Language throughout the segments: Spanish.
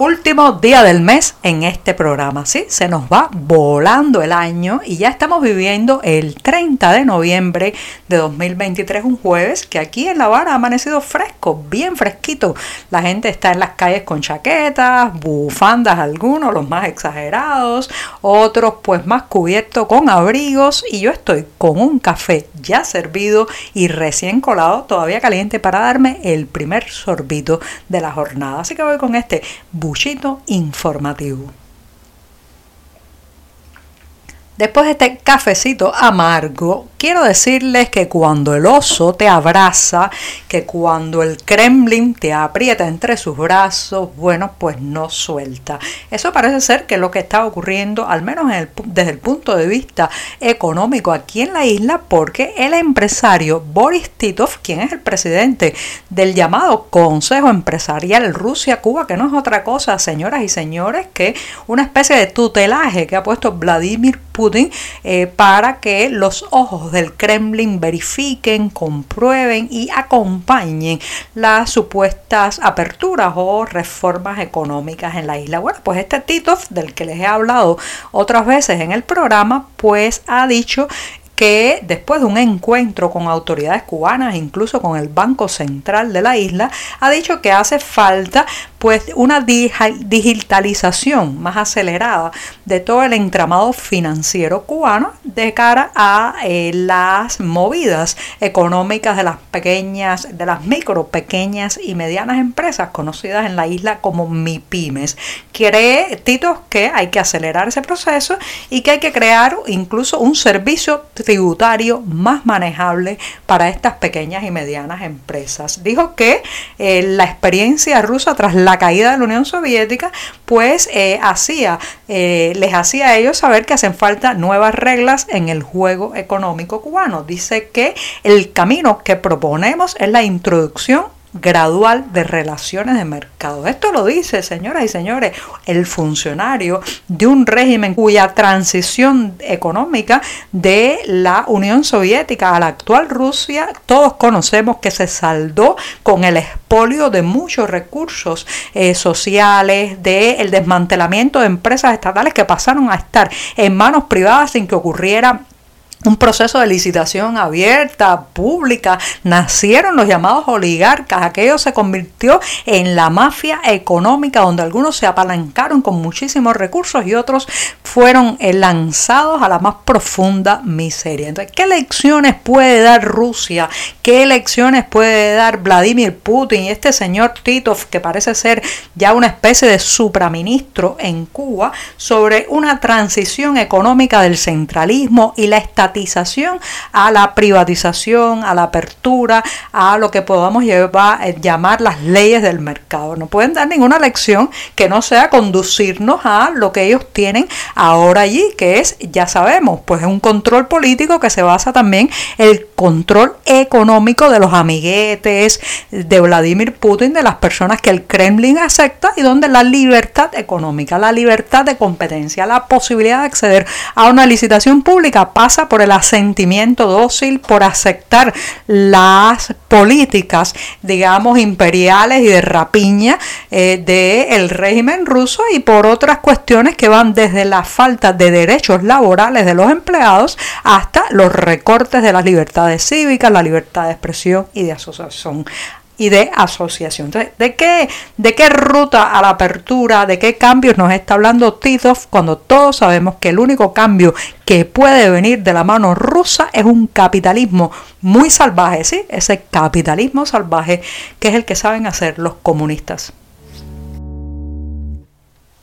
Último día del mes en este programa. Sí, se nos va volando el año y ya estamos viviendo el 30 de noviembre de 2023, un jueves que aquí en La Habana ha amanecido fresco, bien fresquito. La gente está en las calles con chaquetas, bufandas algunos, los más exagerados, otros pues más cubiertos con abrigos y yo estoy con un café ya servido y recién colado, todavía caliente para darme el primer sorbito de la jornada. Así que voy con este buchito informativo. Después de este cafecito amargo, quiero decirles que cuando el oso te abraza, que cuando el Kremlin te aprieta entre sus brazos, bueno, pues no suelta. Eso parece ser que lo que está ocurriendo, al menos desde el punto de vista económico aquí en la isla, porque el empresario Boris Titov, quien es el presidente del llamado Consejo Empresarial Rusia-Cuba, que no es otra cosa, señoras y señores, que una especie de tutelaje que ha puesto Vladimir Putin eh, para que los ojos del Kremlin verifiquen, comprueben y acompañen las supuestas aperturas o reformas económicas en la isla. Bueno, pues este Titov, del que les he hablado otras veces en el programa, pues ha dicho que después de un encuentro con autoridades cubanas, incluso con el Banco Central de la isla, ha dicho que hace falta pues una digitalización más acelerada de todo el entramado financiero cubano de cara a eh, las movidas económicas de las pequeñas, de las micro, pequeñas y medianas empresas conocidas en la isla como MIPIMES. Quiere Tito que hay que acelerar ese proceso y que hay que crear incluso un servicio tributario más manejable para estas pequeñas y medianas empresas. Dijo que eh, la experiencia rusa tras la caída de la Unión Soviética, pues eh, hacía, eh, les hacía a ellos saber que hacen falta nuevas reglas en el juego económico cubano. Dice que el camino que proponemos es la introducción gradual de relaciones de mercado. Esto lo dice, señoras y señores, el funcionario de un régimen cuya transición económica de la Unión Soviética a la actual Rusia, todos conocemos que se saldó con el expolio de muchos recursos eh, sociales, del el desmantelamiento de empresas estatales que pasaron a estar en manos privadas sin que ocurriera un proceso de licitación abierta, pública, nacieron los llamados oligarcas, aquello se convirtió en la mafia económica donde algunos se apalancaron con muchísimos recursos y otros fueron lanzados a la más profunda miseria. Entonces, ¿qué lecciones puede dar Rusia? ¿Qué lecciones puede dar Vladimir Putin y este señor Titov que parece ser ya una especie de supraministro en Cuba sobre una transición económica del centralismo y la estabilidad a la privatización, a la apertura, a lo que podamos eh, llamar las leyes del mercado. No pueden dar ninguna lección que no sea conducirnos a lo que ellos tienen ahora allí, que es, ya sabemos, pues es un control político que se basa también en control económico de los amiguetes de Vladimir Putin, de las personas que el Kremlin acepta y donde la libertad económica, la libertad de competencia, la posibilidad de acceder a una licitación pública pasa por el asentimiento dócil, por aceptar las políticas, digamos, imperiales y de rapiña eh, del régimen ruso y por otras cuestiones que van desde la falta de derechos laborales de los empleados hasta los recortes de las libertades cívicas, la libertad de expresión y de asociación y de asociación. Entonces, ¿de qué, ¿de qué ruta a la apertura, de qué cambios nos está hablando Titov cuando todos sabemos que el único cambio que puede venir de la mano rusa es un capitalismo muy salvaje, ¿sí? Ese capitalismo salvaje que es el que saben hacer los comunistas.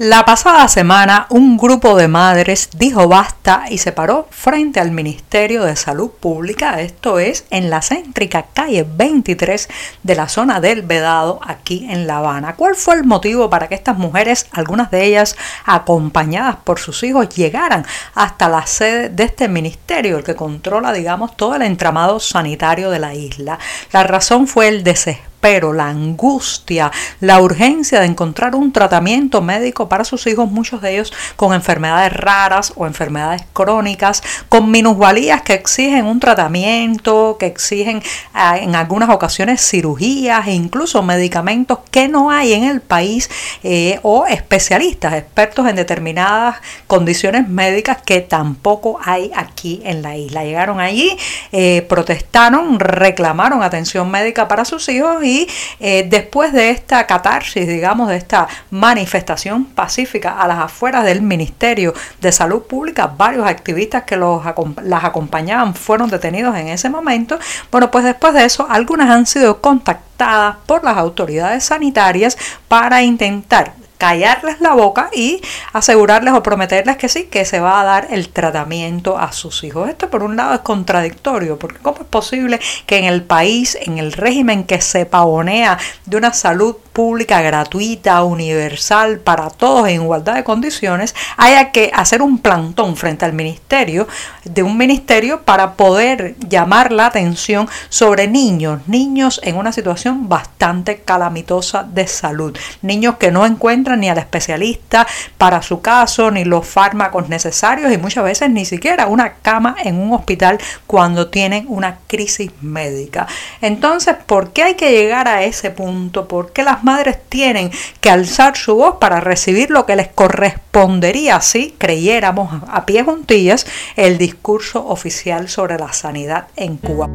La pasada semana un grupo de madres dijo basta y se paró frente al Ministerio de Salud Pública, esto es en la céntrica calle 23 de la zona del Vedado aquí en La Habana. ¿Cuál fue el motivo para que estas mujeres, algunas de ellas acompañadas por sus hijos, llegaran hasta la sede de este ministerio, el que controla, digamos, todo el entramado sanitario de la isla? La razón fue el desespero desespero, la angustia, la urgencia de encontrar un tratamiento médico para sus hijos, muchos de ellos con enfermedades raras o enfermedades crónicas, con minusvalías que exigen un tratamiento, que exigen ah, en algunas ocasiones cirugías e incluso medicamentos que no hay en el país eh, o especialistas, expertos en determinadas condiciones médicas que tampoco hay aquí en la isla. Llegaron allí, eh, protestaron, reclamaron atención médica para sus hijos eh, después de esta catarsis, digamos, de esta manifestación pacífica a las afueras del Ministerio de Salud Pública, varios activistas que los, las acompañaban fueron detenidos en ese momento. Bueno, pues después de eso, algunas han sido contactadas por las autoridades sanitarias para intentar callarles la boca y asegurarles o prometerles que sí, que se va a dar el tratamiento a sus hijos. Esto por un lado es contradictorio, porque ¿cómo es posible que en el país, en el régimen que se pavonea de una salud pública gratuita, universal, para todos en igualdad de condiciones, haya que hacer un plantón frente al ministerio, de un ministerio para poder llamar la atención sobre niños, niños en una situación bastante calamitosa de salud, niños que no encuentran ni al especialista para su caso, ni los fármacos necesarios y muchas veces ni siquiera una cama en un hospital cuando tienen una crisis médica. Entonces, ¿por qué hay que llegar a ese punto? ¿Por qué las madres tienen que alzar su voz para recibir lo que les correspondería si creyéramos a pie juntillas el discurso oficial sobre la sanidad en Cuba?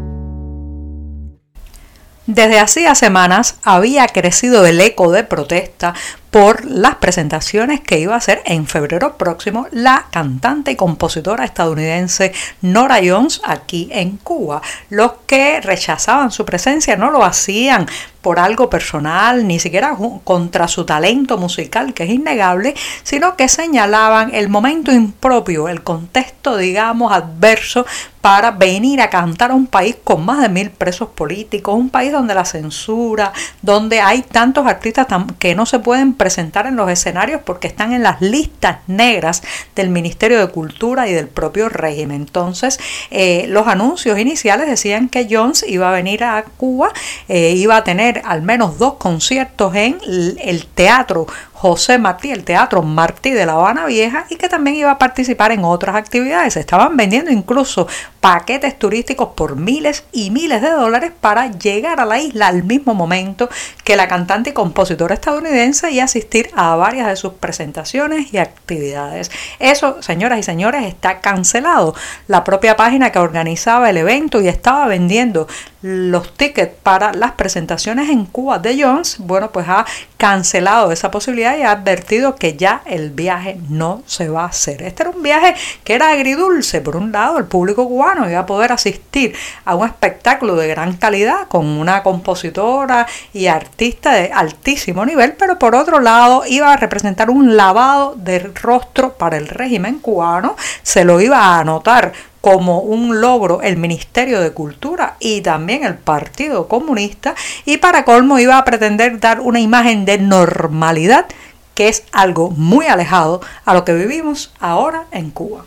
Desde hacía semanas había crecido el eco de protesta por las presentaciones que iba a hacer en febrero próximo la cantante y compositora estadounidense Nora Jones aquí en Cuba. Los que rechazaban su presencia no lo hacían por algo personal, ni siquiera contra su talento musical, que es innegable, sino que señalaban el momento impropio, el contexto, digamos, adverso para venir a cantar a un país con más de mil presos políticos, un país donde la censura, donde hay tantos artistas que no se pueden presentar en los escenarios porque están en las listas negras del Ministerio de Cultura y del propio régimen. Entonces, eh, los anuncios iniciales decían que Jones iba a venir a Cuba, eh, iba a tener al menos dos conciertos en el teatro José Martí, el Teatro Martí de La Habana Vieja, y que también iba a participar en otras actividades. Estaban vendiendo incluso paquetes turísticos por miles y miles de dólares para llegar a la isla al mismo momento que la cantante y compositora estadounidense y asistir a varias de sus presentaciones y actividades. Eso, señoras y señores, está cancelado. La propia página que organizaba el evento y estaba vendiendo los tickets para las presentaciones en Cuba de Jones, bueno, pues ha cancelado esa posibilidad y ha advertido que ya el viaje no se va a hacer. Este era un viaje que era agridulce. Por un lado, el público cubano iba a poder asistir a un espectáculo de gran calidad con una compositora y artista de altísimo nivel, pero por otro lado iba a representar un lavado de rostro para el régimen cubano, se lo iba a anotar como un logro el Ministerio de Cultura y también el Partido Comunista y para colmo iba a pretender dar una imagen de normalidad que es algo muy alejado a lo que vivimos ahora en Cuba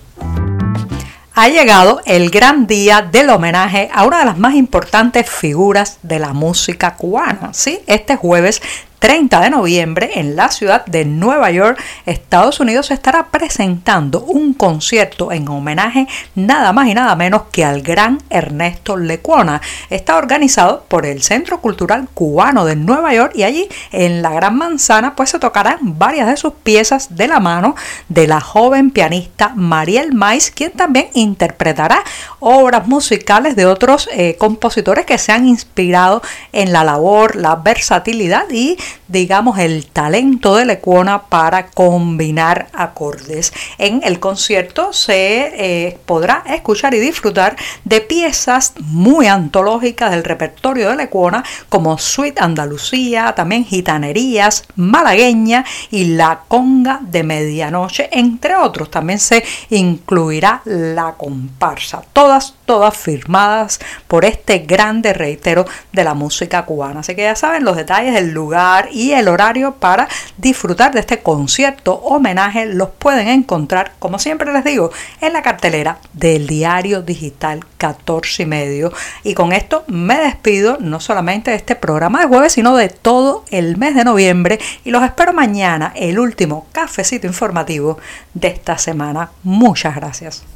ha llegado el gran día del homenaje a una de las más importantes figuras de la música cubana. Sí, este jueves 30 de noviembre en la ciudad de Nueva York, Estados Unidos, se estará presentando un concierto en homenaje nada más y nada menos que al gran Ernesto Lecuona. Está organizado por el Centro Cultural Cubano de Nueva York y allí en la Gran Manzana pues se tocarán varias de sus piezas de la mano de la joven pianista Mariel Mais, quien también interpretará obras musicales de otros eh, compositores que se han inspirado en la labor, la versatilidad y digamos, el talento de Lecuona para combinar acordes. En el concierto se eh, podrá escuchar y disfrutar de piezas muy antológicas del repertorio de Lecuona, como Suite Andalucía, también Gitanerías, Malagueña y La Conga de Medianoche, entre otros. También se incluirá la comparsa. Todas, todas firmadas por este grande reitero de la música cubana. Así que ya saben los detalles del lugar y el horario para disfrutar de este concierto homenaje los pueden encontrar, como siempre les digo, en la cartelera del diario digital 14 y medio. Y con esto me despido no solamente de este programa de jueves, sino de todo el mes de noviembre y los espero mañana, el último cafecito informativo de esta semana. Muchas gracias.